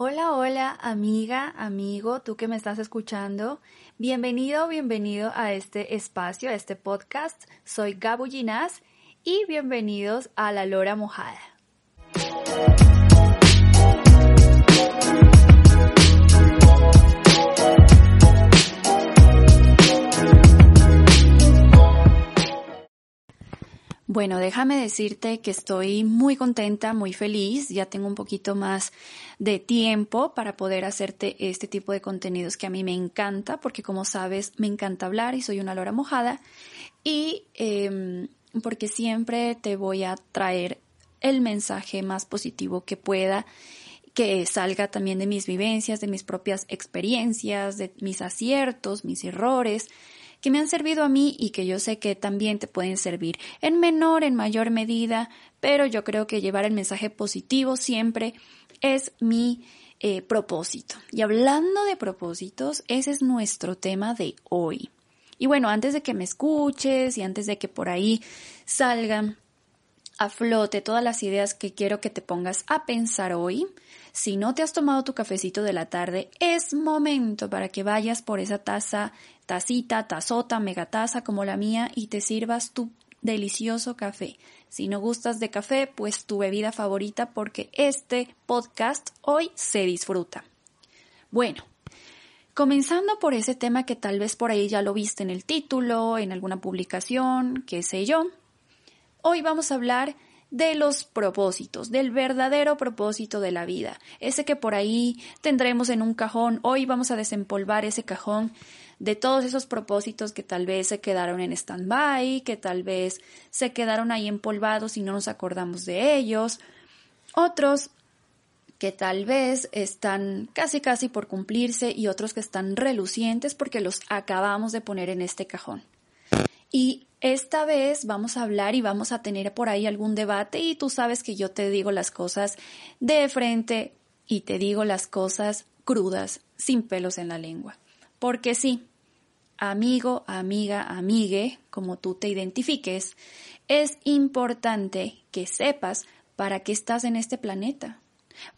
Hola, hola, amiga, amigo, tú que me estás escuchando. Bienvenido, bienvenido a este espacio, a este podcast. Soy Gabu Ginás y bienvenidos a La Lora Mojada. Bueno, déjame decirte que estoy muy contenta, muy feliz, ya tengo un poquito más de tiempo para poder hacerte este tipo de contenidos que a mí me encanta, porque como sabes, me encanta hablar y soy una lora mojada, y eh, porque siempre te voy a traer el mensaje más positivo que pueda, que salga también de mis vivencias, de mis propias experiencias, de mis aciertos, mis errores, que me han servido a mí y que yo sé que también te pueden servir en menor, en mayor medida, pero yo creo que llevar el mensaje positivo siempre es mi eh, propósito. Y hablando de propósitos, ese es nuestro tema de hoy. Y bueno, antes de que me escuches y antes de que por ahí salgan a flote todas las ideas que quiero que te pongas a pensar hoy, si no te has tomado tu cafecito de la tarde, es momento para que vayas por esa taza, tacita, tazota, megataza como la mía y te sirvas tu delicioso café. Si no gustas de café, pues tu bebida favorita porque este podcast hoy se disfruta. Bueno, comenzando por ese tema que tal vez por ahí ya lo viste en el título, en alguna publicación, qué sé yo, hoy vamos a hablar de los propósitos, del verdadero propósito de la vida, ese que por ahí tendremos en un cajón. Hoy vamos a desempolvar ese cajón de todos esos propósitos que tal vez se quedaron en stand-by, que tal vez se quedaron ahí empolvados y no nos acordamos de ellos. Otros que tal vez están casi casi por cumplirse y otros que están relucientes porque los acabamos de poner en este cajón. Y esta vez vamos a hablar y vamos a tener por ahí algún debate y tú sabes que yo te digo las cosas de frente y te digo las cosas crudas, sin pelos en la lengua. Porque sí, amigo, amiga, amigue, como tú te identifiques, es importante que sepas para qué estás en este planeta,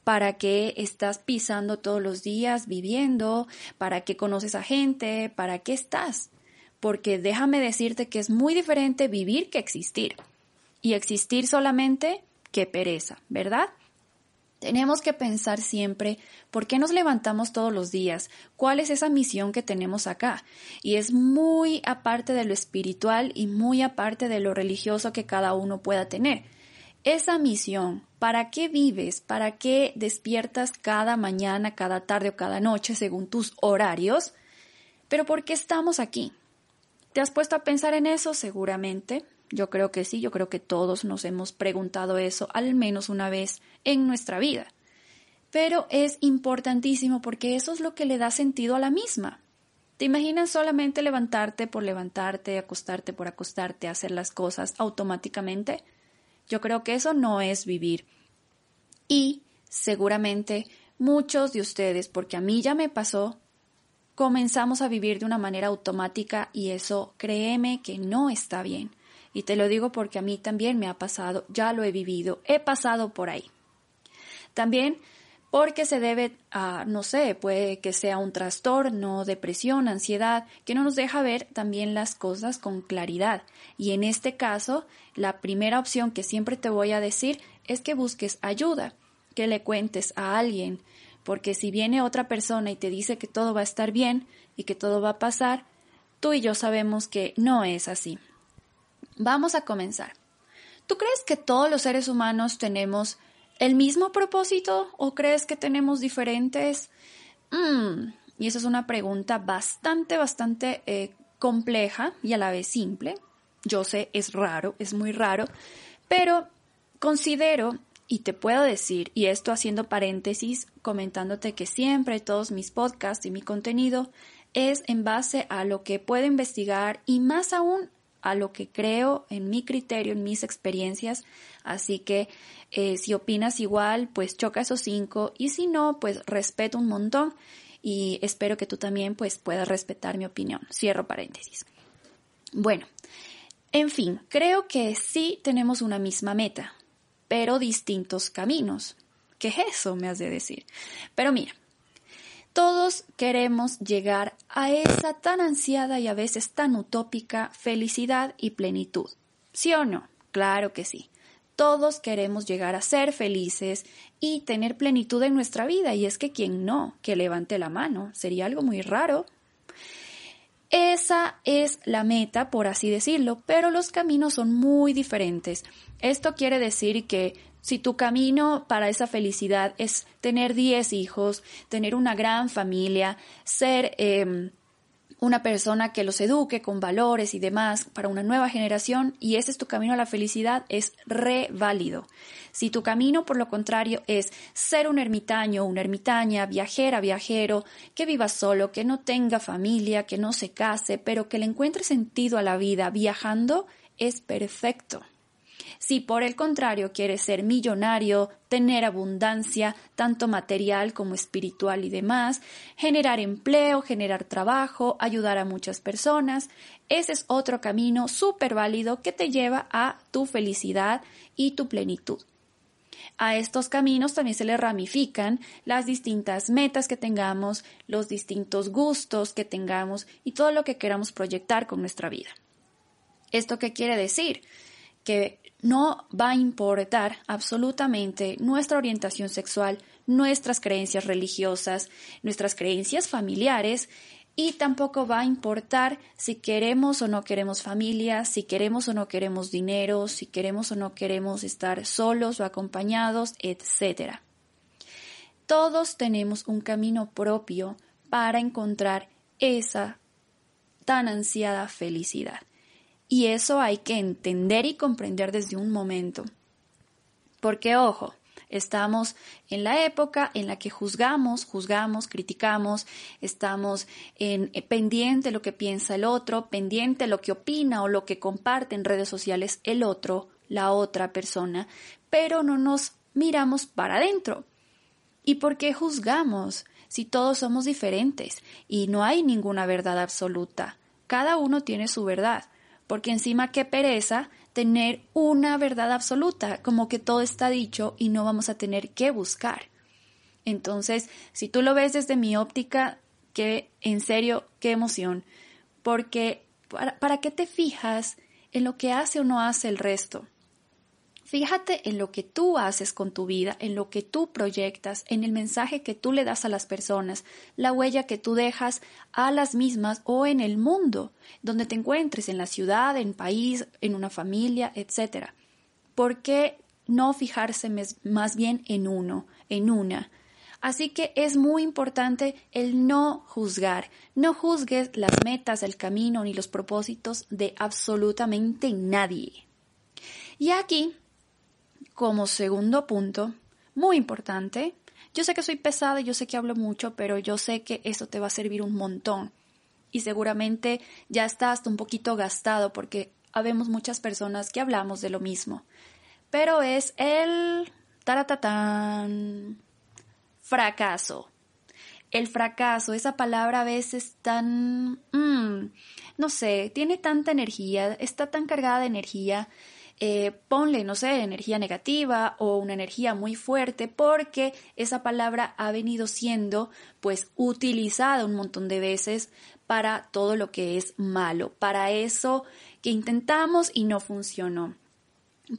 para qué estás pisando todos los días, viviendo, para qué conoces a gente, para qué estás porque déjame decirte que es muy diferente vivir que existir. Y existir solamente que pereza, ¿verdad? Tenemos que pensar siempre por qué nos levantamos todos los días, cuál es esa misión que tenemos acá. Y es muy aparte de lo espiritual y muy aparte de lo religioso que cada uno pueda tener. Esa misión, ¿para qué vives? ¿Para qué despiertas cada mañana, cada tarde o cada noche según tus horarios? Pero ¿por qué estamos aquí? ¿Te has puesto a pensar en eso? Seguramente. Yo creo que sí, yo creo que todos nos hemos preguntado eso al menos una vez en nuestra vida. Pero es importantísimo porque eso es lo que le da sentido a la misma. ¿Te imaginas solamente levantarte por levantarte, acostarte por acostarte, hacer las cosas automáticamente? Yo creo que eso no es vivir. Y seguramente muchos de ustedes, porque a mí ya me pasó, comenzamos a vivir de una manera automática y eso créeme que no está bien. Y te lo digo porque a mí también me ha pasado, ya lo he vivido, he pasado por ahí. También porque se debe a, no sé, puede que sea un trastorno, depresión, ansiedad, que no nos deja ver también las cosas con claridad. Y en este caso, la primera opción que siempre te voy a decir es que busques ayuda, que le cuentes a alguien, porque si viene otra persona y te dice que todo va a estar bien y que todo va a pasar, tú y yo sabemos que no es así. Vamos a comenzar. ¿Tú crees que todos los seres humanos tenemos el mismo propósito o crees que tenemos diferentes? Mm, y esa es una pregunta bastante, bastante eh, compleja y a la vez simple. Yo sé, es raro, es muy raro, pero considero y te puedo decir, y esto haciendo paréntesis, comentándote que siempre todos mis podcasts y mi contenido es en base a lo que puedo investigar y más aún a lo que creo en mi criterio, en mis experiencias. Así que eh, si opinas igual, pues choca esos cinco y si no, pues respeto un montón y espero que tú también pues puedas respetar mi opinión. Cierro paréntesis. Bueno, en fin, creo que sí tenemos una misma meta, pero distintos caminos. ¿Qué es eso? Me has de decir. Pero mira, todos queremos llegar a esa tan ansiada y a veces tan utópica felicidad y plenitud. ¿Sí o no? Claro que sí. Todos queremos llegar a ser felices y tener plenitud en nuestra vida. Y es que quien no, que levante la mano. Sería algo muy raro. Esa es la meta, por así decirlo, pero los caminos son muy diferentes. Esto quiere decir que si tu camino para esa felicidad es tener 10 hijos, tener una gran familia, ser eh, una persona que los eduque con valores y demás para una nueva generación y ese es tu camino a la felicidad, es re válido. Si tu camino, por lo contrario, es ser un ermitaño, una ermitaña, viajera, viajero, que viva solo, que no tenga familia, que no se case, pero que le encuentre sentido a la vida viajando, es perfecto. Si por el contrario quieres ser millonario, tener abundancia, tanto material como espiritual y demás, generar empleo, generar trabajo, ayudar a muchas personas, ese es otro camino súper válido que te lleva a tu felicidad y tu plenitud. A estos caminos también se le ramifican las distintas metas que tengamos, los distintos gustos que tengamos y todo lo que queramos proyectar con nuestra vida. ¿Esto qué quiere decir? Que no va a importar absolutamente nuestra orientación sexual, nuestras creencias religiosas, nuestras creencias familiares y tampoco va a importar si queremos o no queremos familia, si queremos o no queremos dinero, si queremos o no queremos estar solos o acompañados, etc. Todos tenemos un camino propio para encontrar esa tan ansiada felicidad. Y eso hay que entender y comprender desde un momento. Porque, ojo, estamos en la época en la que juzgamos, juzgamos, criticamos, estamos en eh, pendiente de lo que piensa el otro, pendiente lo que opina o lo que comparte en redes sociales el otro, la otra persona, pero no nos miramos para adentro. ¿Y por qué juzgamos si todos somos diferentes y no hay ninguna verdad absoluta? Cada uno tiene su verdad porque encima qué pereza tener una verdad absoluta, como que todo está dicho y no vamos a tener que buscar. Entonces, si tú lo ves desde mi óptica, que en serio, qué emoción, porque ¿para, ¿para qué te fijas en lo que hace o no hace el resto? Fíjate en lo que tú haces con tu vida, en lo que tú proyectas, en el mensaje que tú le das a las personas, la huella que tú dejas a las mismas o en el mundo donde te encuentres, en la ciudad, en país, en una familia, etc. ¿Por qué no fijarse más bien en uno, en una? Así que es muy importante el no juzgar. No juzgues las metas, el camino ni los propósitos de absolutamente nadie. Y aquí como segundo punto, muy importante, yo sé que soy pesada y yo sé que hablo mucho, pero yo sé que esto te va a servir un montón. Y seguramente ya está hasta un poquito gastado porque habemos muchas personas que hablamos de lo mismo. Pero es el taratatán fracaso. El fracaso, esa palabra a veces tan, mm, no sé, tiene tanta energía, está tan cargada de energía eh, ponle, no sé, energía negativa o una energía muy fuerte porque esa palabra ha venido siendo pues utilizada un montón de veces para todo lo que es malo, para eso que intentamos y no funcionó.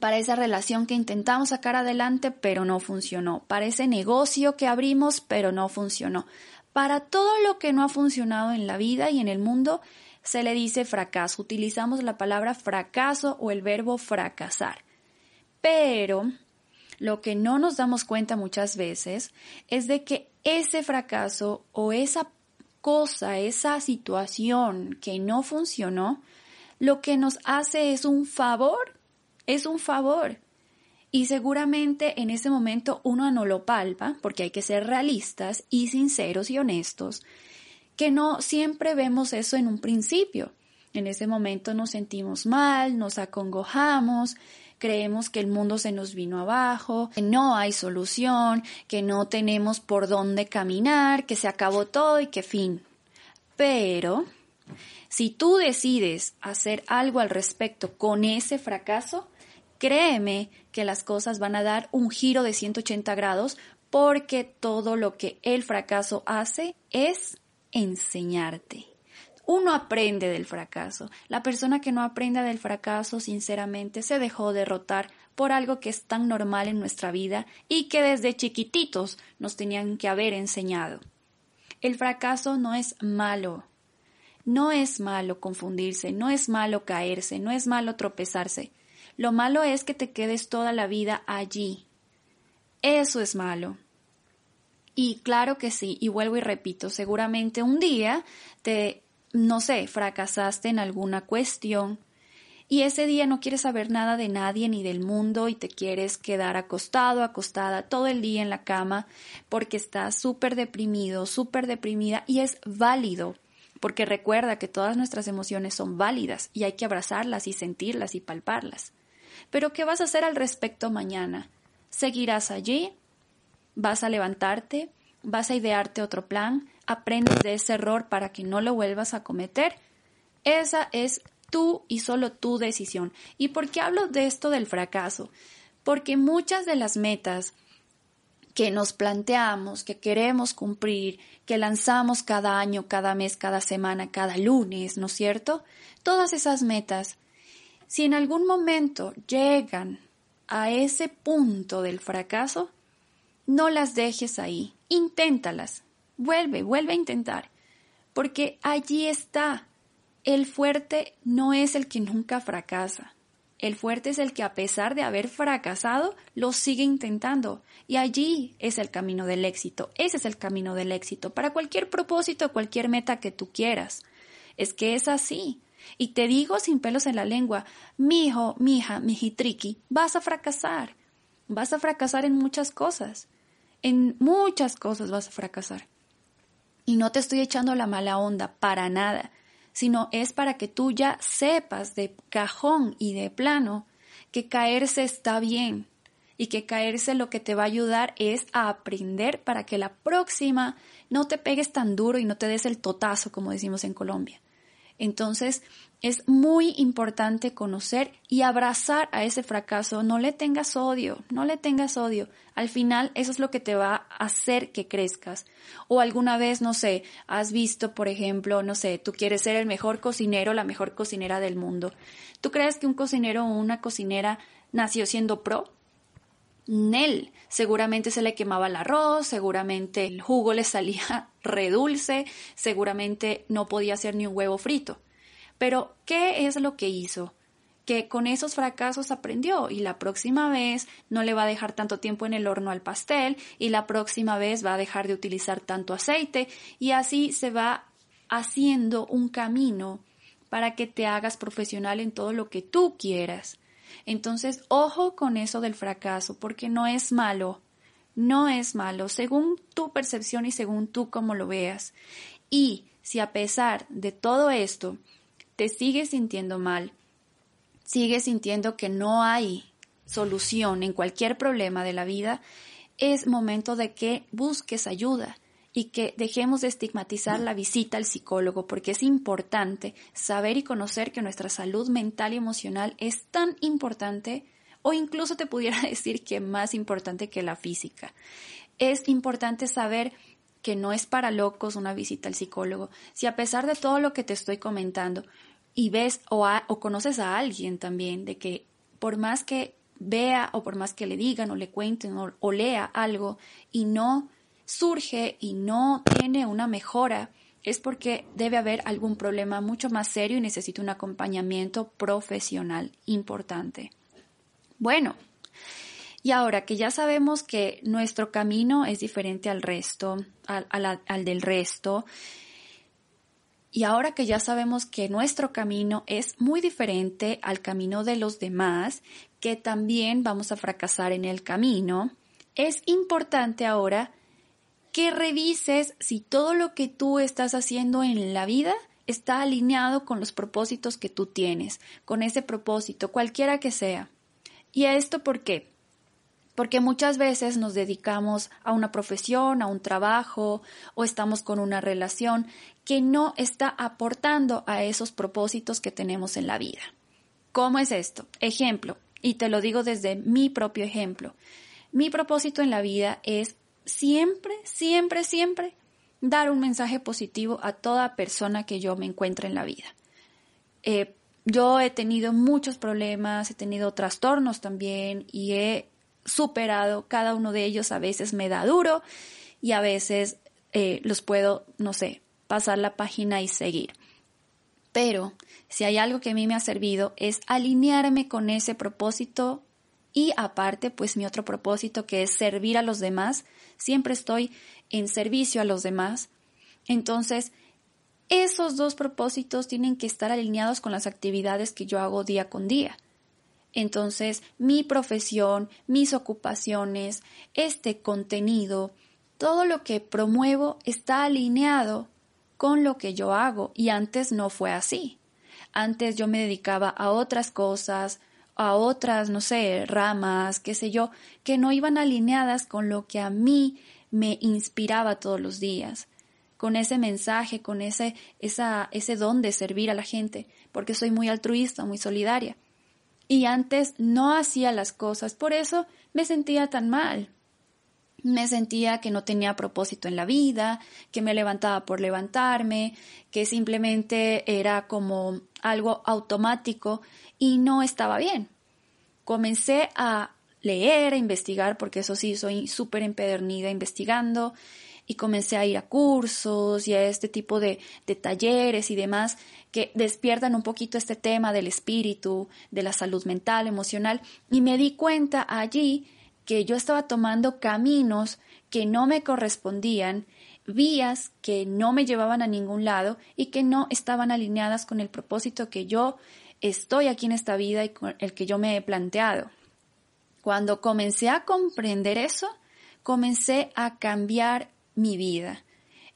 Para esa relación que intentamos sacar adelante pero no funcionó, para ese negocio que abrimos pero no funcionó, para todo lo que no ha funcionado en la vida y en el mundo se le dice fracaso. Utilizamos la palabra fracaso o el verbo fracasar. Pero lo que no nos damos cuenta muchas veces es de que ese fracaso o esa cosa, esa situación que no funcionó, lo que nos hace es un favor, es un favor. Y seguramente en ese momento uno no lo palpa, porque hay que ser realistas y sinceros y honestos, que no siempre vemos eso en un principio. En ese momento nos sentimos mal, nos acongojamos, creemos que el mundo se nos vino abajo, que no hay solución, que no tenemos por dónde caminar, que se acabó todo y que fin. Pero si tú decides hacer algo al respecto con ese fracaso, créeme que las cosas van a dar un giro de 180 grados porque todo lo que el fracaso hace es enseñarte. Uno aprende del fracaso. La persona que no aprenda del fracaso, sinceramente, se dejó derrotar por algo que es tan normal en nuestra vida y que desde chiquititos nos tenían que haber enseñado. El fracaso no es malo. No es malo confundirse, no es malo caerse, no es malo tropezarse. Lo malo es que te quedes toda la vida allí. Eso es malo. Y claro que sí, y vuelvo y repito, seguramente un día te, no sé, fracasaste en alguna cuestión, y ese día no quieres saber nada de nadie ni del mundo y te quieres quedar acostado, acostada todo el día en la cama porque estás súper deprimido, súper deprimida y es válido porque recuerda que todas nuestras emociones son válidas y hay que abrazarlas y sentirlas y palparlas. Pero ¿qué vas a hacer al respecto mañana? ¿Seguirás allí? ¿Vas a levantarte? ¿Vas a idearte otro plan? ¿Aprendes de ese error para que no lo vuelvas a cometer? Esa es tú y solo tu decisión. ¿Y por qué hablo de esto del fracaso? Porque muchas de las metas que nos planteamos, que queremos cumplir, que lanzamos cada año, cada mes, cada semana, cada lunes, ¿no es cierto? Todas esas metas, si en algún momento llegan a ese punto del fracaso, no las dejes ahí, inténtalas, vuelve, vuelve a intentar, porque allí está el fuerte no es el que nunca fracasa. El fuerte es el que a pesar de haber fracasado, lo sigue intentando. Y allí es el camino del éxito. Ese es el camino del éxito para cualquier propósito, cualquier meta que tú quieras. Es que es así. Y te digo sin pelos en la lengua, mi hijo, mi hija, mi hijitriqui, vas a fracasar. Vas a fracasar en muchas cosas. En muchas cosas vas a fracasar. Y no te estoy echando la mala onda, para nada sino es para que tú ya sepas de cajón y de plano que caerse está bien y que caerse lo que te va a ayudar es a aprender para que la próxima no te pegues tan duro y no te des el totazo, como decimos en Colombia. Entonces, es muy importante conocer y abrazar a ese fracaso. No le tengas odio, no le tengas odio. Al final, eso es lo que te va a hacer que crezcas. O alguna vez, no sé, has visto, por ejemplo, no sé, tú quieres ser el mejor cocinero, la mejor cocinera del mundo. ¿Tú crees que un cocinero o una cocinera nació siendo pro? Nel, seguramente se le quemaba el arroz, seguramente el jugo le salía redulce, seguramente no podía hacer ni un huevo frito. Pero, ¿qué es lo que hizo? Que con esos fracasos aprendió y la próxima vez no le va a dejar tanto tiempo en el horno al pastel y la próxima vez va a dejar de utilizar tanto aceite y así se va haciendo un camino para que te hagas profesional en todo lo que tú quieras. Entonces, ojo con eso del fracaso, porque no es malo, no es malo, según tu percepción y según tú como lo veas. Y si a pesar de todo esto te sigues sintiendo mal, sigues sintiendo que no hay solución en cualquier problema de la vida, es momento de que busques ayuda y que dejemos de estigmatizar la visita al psicólogo, porque es importante saber y conocer que nuestra salud mental y emocional es tan importante, o incluso te pudiera decir que más importante que la física. Es importante saber que no es para locos una visita al psicólogo. Si a pesar de todo lo que te estoy comentando, y ves o, o conoces a alguien también, de que por más que vea o por más que le digan o le cuenten o lea algo y no surge y no tiene una mejora, es porque debe haber algún problema mucho más serio y necesita un acompañamiento profesional importante. Bueno, y ahora que ya sabemos que nuestro camino es diferente al resto, al, al del resto, y ahora que ya sabemos que nuestro camino es muy diferente al camino de los demás, que también vamos a fracasar en el camino, es importante ahora que revises si todo lo que tú estás haciendo en la vida está alineado con los propósitos que tú tienes, con ese propósito, cualquiera que sea. ¿Y a esto por qué? Porque muchas veces nos dedicamos a una profesión, a un trabajo o estamos con una relación que no está aportando a esos propósitos que tenemos en la vida. ¿Cómo es esto? Ejemplo, Y te lo digo desde mi propio ejemplo. Mi propósito en la vida es siempre, siempre, siempre dar un mensaje positivo a toda persona que yo me encuentre en la vida. Eh, yo he tenido muchos problemas, he tenido trastornos también y he superado cada uno de ellos. A veces me da duro y a veces eh, los puedo, no sé, pasar la página y seguir. Pero si hay algo que a mí me ha servido es alinearme con ese propósito y aparte, pues mi otro propósito que es servir a los demás. Siempre estoy en servicio a los demás. Entonces, esos dos propósitos tienen que estar alineados con las actividades que yo hago día con día. Entonces, mi profesión, mis ocupaciones, este contenido, todo lo que promuevo está alineado con lo que yo hago y antes no fue así. Antes yo me dedicaba a otras cosas, a otras, no sé, ramas, qué sé yo, que no iban alineadas con lo que a mí me inspiraba todos los días, con ese mensaje, con ese, esa, ese don de servir a la gente, porque soy muy altruista, muy solidaria. Y antes no hacía las cosas, por eso me sentía tan mal, me sentía que no tenía propósito en la vida, que me levantaba por levantarme, que simplemente era como algo automático y no estaba bien. Comencé a leer, a investigar, porque eso sí, soy súper empedernida investigando, y comencé a ir a cursos y a este tipo de, de talleres y demás que despiertan un poquito este tema del espíritu, de la salud mental, emocional, y me di cuenta allí que yo estaba tomando caminos que no me correspondían, vías que no me llevaban a ningún lado y que no estaban alineadas con el propósito que yo estoy aquí en esta vida y con el que yo me he planteado. Cuando comencé a comprender eso, comencé a cambiar mi vida.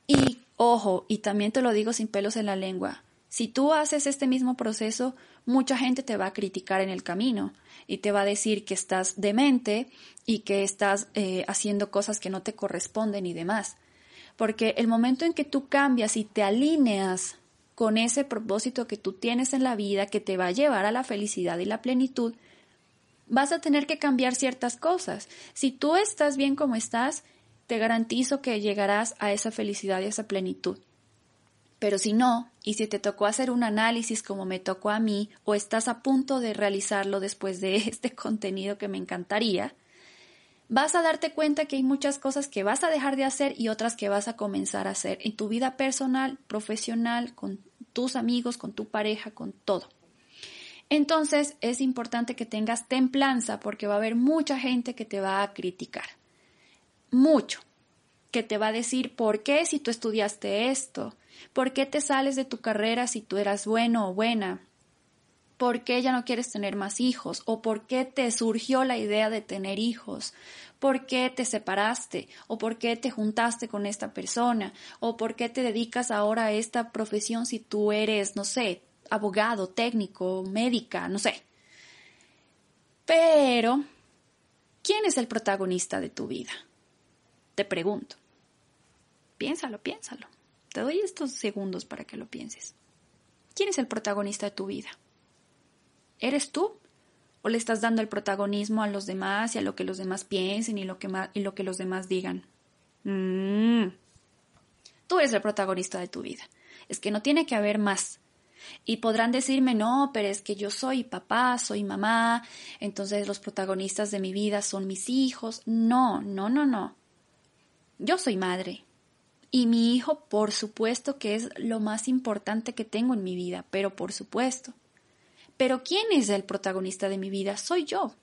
Y ojo, y también te lo digo sin pelos en la lengua, si tú haces este mismo proceso, mucha gente te va a criticar en el camino y te va a decir que estás demente y que estás eh, haciendo cosas que no te corresponden y demás. Porque el momento en que tú cambias y te alineas con ese propósito que tú tienes en la vida que te va a llevar a la felicidad y la plenitud, vas a tener que cambiar ciertas cosas. Si tú estás bien como estás, te garantizo que llegarás a esa felicidad y a esa plenitud. Pero si no, y si te tocó hacer un análisis como me tocó a mí, o estás a punto de realizarlo después de este contenido que me encantaría, vas a darte cuenta que hay muchas cosas que vas a dejar de hacer y otras que vas a comenzar a hacer en tu vida personal, profesional, con tus amigos, con tu pareja, con todo. Entonces es importante que tengas templanza porque va a haber mucha gente que te va a criticar. Mucho. Que te va a decir, ¿por qué si tú estudiaste esto? ¿Por qué te sales de tu carrera si tú eras bueno o buena? ¿Por qué ya no quieres tener más hijos? ¿O por qué te surgió la idea de tener hijos? ¿Por qué te separaste? ¿O por qué te juntaste con esta persona? ¿O por qué te dedicas ahora a esta profesión si tú eres, no sé, abogado, técnico, médica, no sé? Pero, ¿quién es el protagonista de tu vida? Te pregunto. Piénsalo, piénsalo. Te doy estos segundos para que lo pienses. ¿Quién es el protagonista de tu vida? ¿Eres tú? ¿O le estás dando el protagonismo a los demás y a lo que los demás piensen y lo que, y lo que los demás digan? Mm. Tú eres el protagonista de tu vida. Es que no tiene que haber más. Y podrán decirme, no, pero es que yo soy papá, soy mamá, entonces los protagonistas de mi vida son mis hijos. No, no, no, no. Yo soy madre, y mi hijo, por supuesto que es lo más importante que tengo en mi vida, pero por supuesto. Pero ¿quién es el protagonista de mi vida? Soy yo.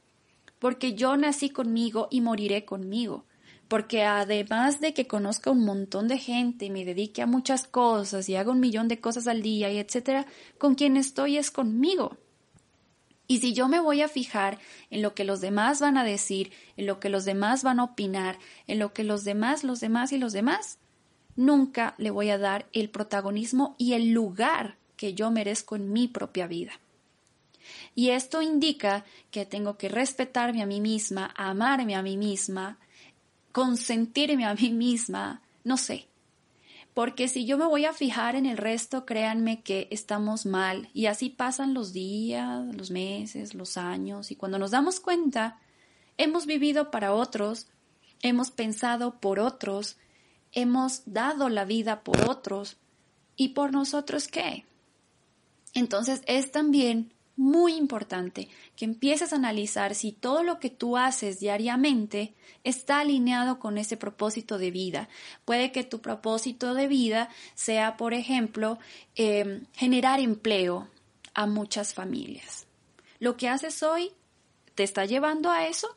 Porque yo nací conmigo y moriré conmigo. Porque además de que conozca un montón de gente y me dedique a muchas cosas y haga un millón de cosas al día y etcétera, con quien estoy es conmigo. Y si yo me voy a fijar en lo que los demás van a decir, en lo que los demás van a opinar, en lo que los demás, los demás y los demás, nunca le voy a dar el protagonismo y el lugar que yo merezco en mi propia vida. Y esto indica que tengo que respetarme a mí misma, amarme a mí misma, consentirme a mí misma, no sé. Porque si yo me voy a fijar en el resto, créanme que estamos mal. Y así pasan los días, los meses, los años. Y cuando nos damos cuenta, hemos vivido para otros, hemos pensado por otros, hemos dado la vida por otros. ¿Y por nosotros qué? Entonces es también muy importante que empieces a analizar si todo lo que tú haces diariamente está alineado con ese propósito de vida. Puede que tu propósito de vida sea, por ejemplo, em, generar empleo a muchas familias. ¿Lo que haces hoy te está llevando a eso?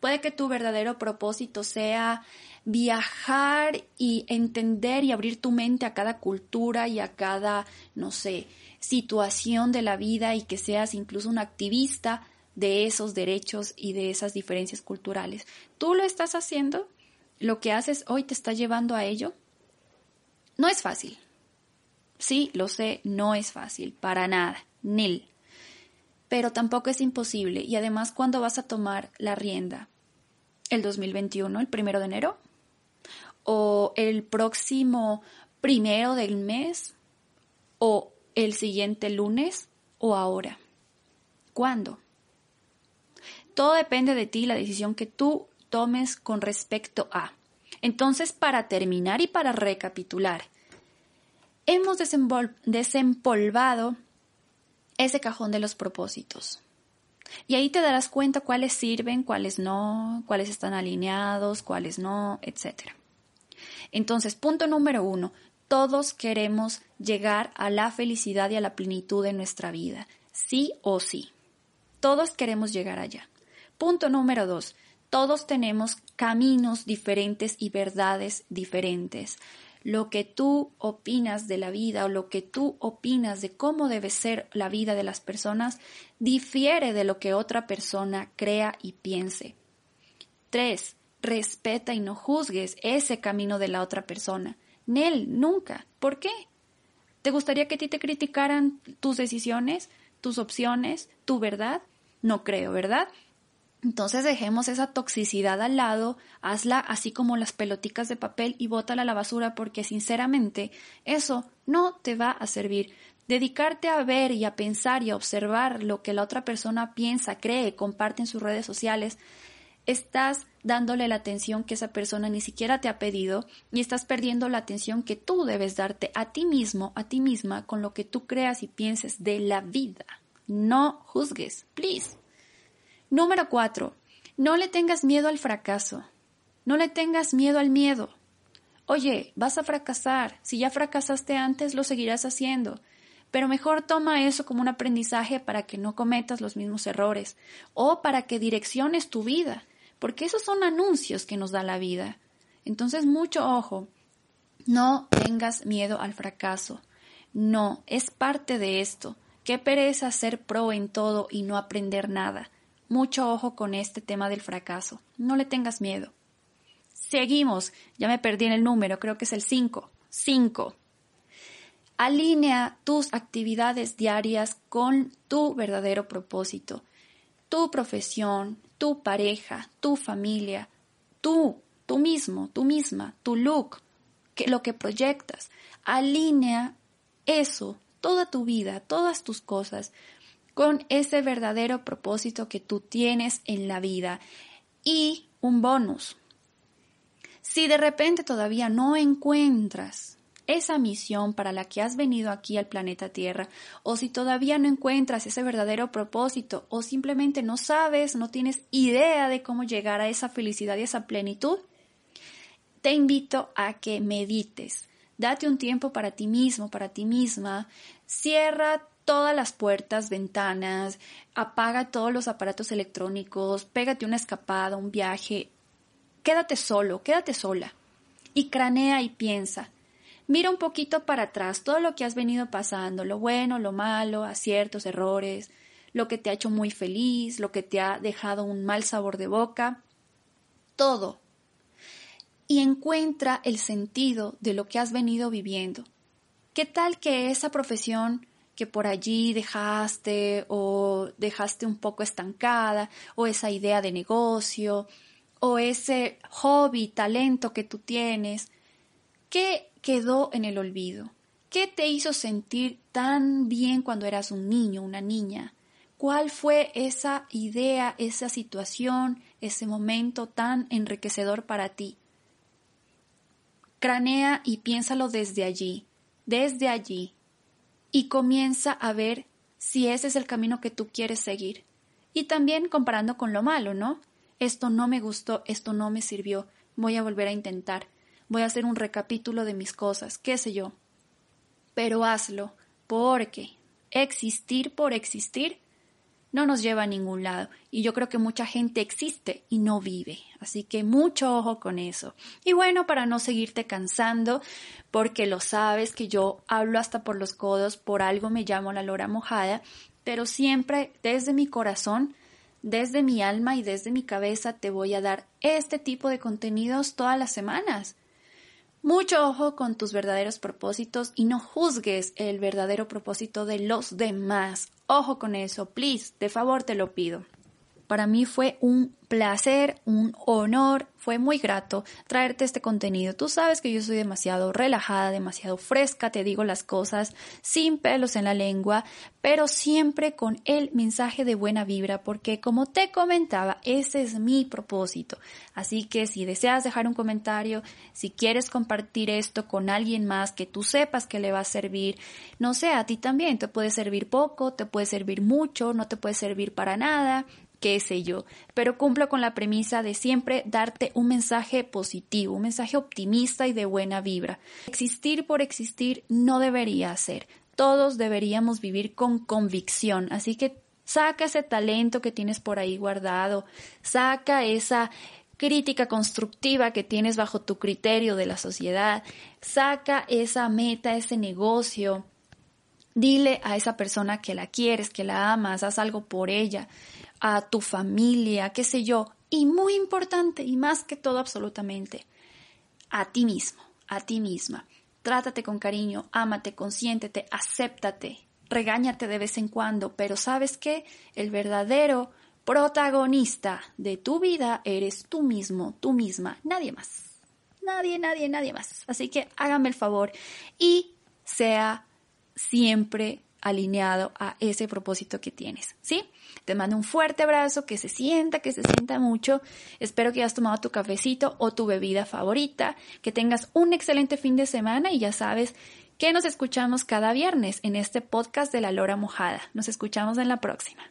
Puede que tu verdadero propósito sea viajar y entender y abrir tu mente a cada cultura y a cada, no sé, situación de la vida y que seas incluso un activista de esos derechos y de esas diferencias culturales. ¿Tú lo estás haciendo? ¿Lo que haces hoy te está llevando a ello? No es fácil. Sí, lo sé, no es fácil, para nada, nil. Pero tampoco es imposible. Y además, ¿cuándo vas a tomar la rienda? ¿El 2021, el primero de enero? ¿O el próximo primero del mes? ¿O el siguiente lunes o ahora? ¿Cuándo? Todo depende de ti, la decisión que tú tomes con respecto a. Entonces, para terminar y para recapitular, hemos desempolvado ese cajón de los propósitos. Y ahí te darás cuenta cuáles sirven, cuáles no, cuáles están alineados, cuáles no, etc. Entonces, punto número uno, todos queremos llegar a la felicidad y a la plenitud de nuestra vida, sí o sí. Todos queremos llegar allá. Punto número dos. Todos tenemos caminos diferentes y verdades diferentes. Lo que tú opinas de la vida o lo que tú opinas de cómo debe ser la vida de las personas difiere de lo que otra persona crea y piense. Tres, respeta y no juzgues ese camino de la otra persona. Nel, nunca. ¿Por qué? ¿Te gustaría que a ti te criticaran tus decisiones, tus opciones, tu verdad? No creo, ¿verdad? Entonces dejemos esa toxicidad al lado, hazla así como las peloticas de papel y bótala a la basura porque sinceramente eso no te va a servir. Dedicarte a ver y a pensar y a observar lo que la otra persona piensa, cree, comparte en sus redes sociales, estás dándole la atención que esa persona ni siquiera te ha pedido y estás perdiendo la atención que tú debes darte a ti mismo, a ti misma, con lo que tú creas y pienses de la vida. No juzgues, please. Número cuatro, no le tengas miedo al fracaso. No le tengas miedo al miedo. Oye, vas a fracasar. Si ya fracasaste antes, lo seguirás haciendo. Pero mejor toma eso como un aprendizaje para que no cometas los mismos errores o para que direcciones tu vida porque esos son anuncios que nos da la vida. Entonces, mucho ojo, no tengas miedo al fracaso. No, es parte de esto. Qué pereza ser pro en todo y no aprender nada. Mucho ojo con este tema del fracaso. No le tengas miedo. Seguimos. Ya me perdí en el número, creo que es el 5. 5. Alinea tus actividades diarias con tu verdadero propósito. Tu profesión, tu pareja, tu familia, tú, tú mismo, tú misma, tu look, que lo que proyectas. Alinea eso, toda tu vida, todas tus cosas, con ese verdadero propósito que tú tienes en la vida. Y un bonus. Si de repente todavía no encuentras esa misión para la que has venido aquí al planeta Tierra, o si todavía no encuentras ese verdadero propósito, o simplemente no sabes, no tienes idea de cómo llegar a esa felicidad y esa plenitud, te invito a que medites. Date un tiempo para ti mismo, para ti misma. Cierra todas las puertas, ventanas, apaga todos los aparatos electrónicos, pégate una escapada, un viaje. Quédate solo, quédate sola. Y cranea y piensa, Mira un poquito para atrás todo lo que has venido pasando, lo bueno, lo malo, aciertos, errores, lo que te ha hecho muy feliz, lo que te ha dejado un mal sabor de boca, todo. Y encuentra el sentido de lo que has venido viviendo. ¿Qué tal que esa profesión que por allí dejaste o dejaste un poco estancada o esa idea de negocio o ese hobby, talento que tú tienes, ¿Qué quedó en el olvido? ¿Qué te hizo sentir tan bien cuando eras un niño, una niña? ¿Cuál fue esa idea, esa situación, ese momento tan enriquecedor para ti? Cranea y piénsalo desde allí, desde allí, y comienza a ver si ese es el camino que tú quieres seguir. Y también comparando con lo malo, ¿no? Esto no me gustó, esto no me sirvió, voy a volver a intentar, voy a hacer un recapítulo de mis cosas, qué sé yo. Pero hazlo, porque existir por existir no nos lleva a ningún lado. Y yo creo que mucha gente existe y no vive. Así que mucho ojo con eso. Y bueno, para no seguirte cansando, porque lo sabes que yo hablo hasta por los codos, por algo me llamo la lora mojada, pero siempre desde mi corazón, desde mi alma y desde mi cabeza te voy a dar este tipo de contenidos todas las semanas. Mucho ojo con tus verdaderos propósitos y no juzgues el verdadero propósito de los demás. Ojo con eso, please, de favor te lo pido. Para mí fue un placer, un honor, fue muy grato traerte este contenido. Tú sabes que yo soy demasiado relajada, demasiado fresca, te digo las cosas sin pelos en la lengua, pero siempre con el mensaje de buena vibra, porque como te comentaba, ese es mi propósito. Así que si deseas dejar un comentario, si quieres compartir esto con alguien más que tú sepas que le va a servir, no sé, a ti también te puede servir poco, te puede servir mucho, no te puede servir para nada, qué sé yo, pero cumplo con la premisa de siempre darte un mensaje positivo, un mensaje optimista y de buena vibra. Existir por existir no debería ser. Todos deberíamos vivir con convicción, así que saca ese talento que tienes por ahí guardado, saca esa crítica constructiva que tienes bajo tu criterio de la sociedad, saca esa meta, ese negocio, dile a esa persona que la quieres, que la amas, haz algo por ella a tu familia, qué sé yo, y muy importante, y más que todo absolutamente, a ti mismo, a ti misma. Trátate con cariño, ámate, consiéntete, acéptate, regáñate de vez en cuando, pero sabes que el verdadero protagonista de tu vida eres tú mismo, tú misma, nadie más. Nadie, nadie, nadie más. Así que hágame el favor y sea siempre alineado a ese propósito que tienes, ¿sí? Te mando un fuerte abrazo, que se sienta, que se sienta mucho. Espero que hayas tomado tu cafecito o tu bebida favorita, que tengas un excelente fin de semana y ya sabes que nos escuchamos cada viernes en este podcast de la Lora Mojada. Nos escuchamos en la próxima.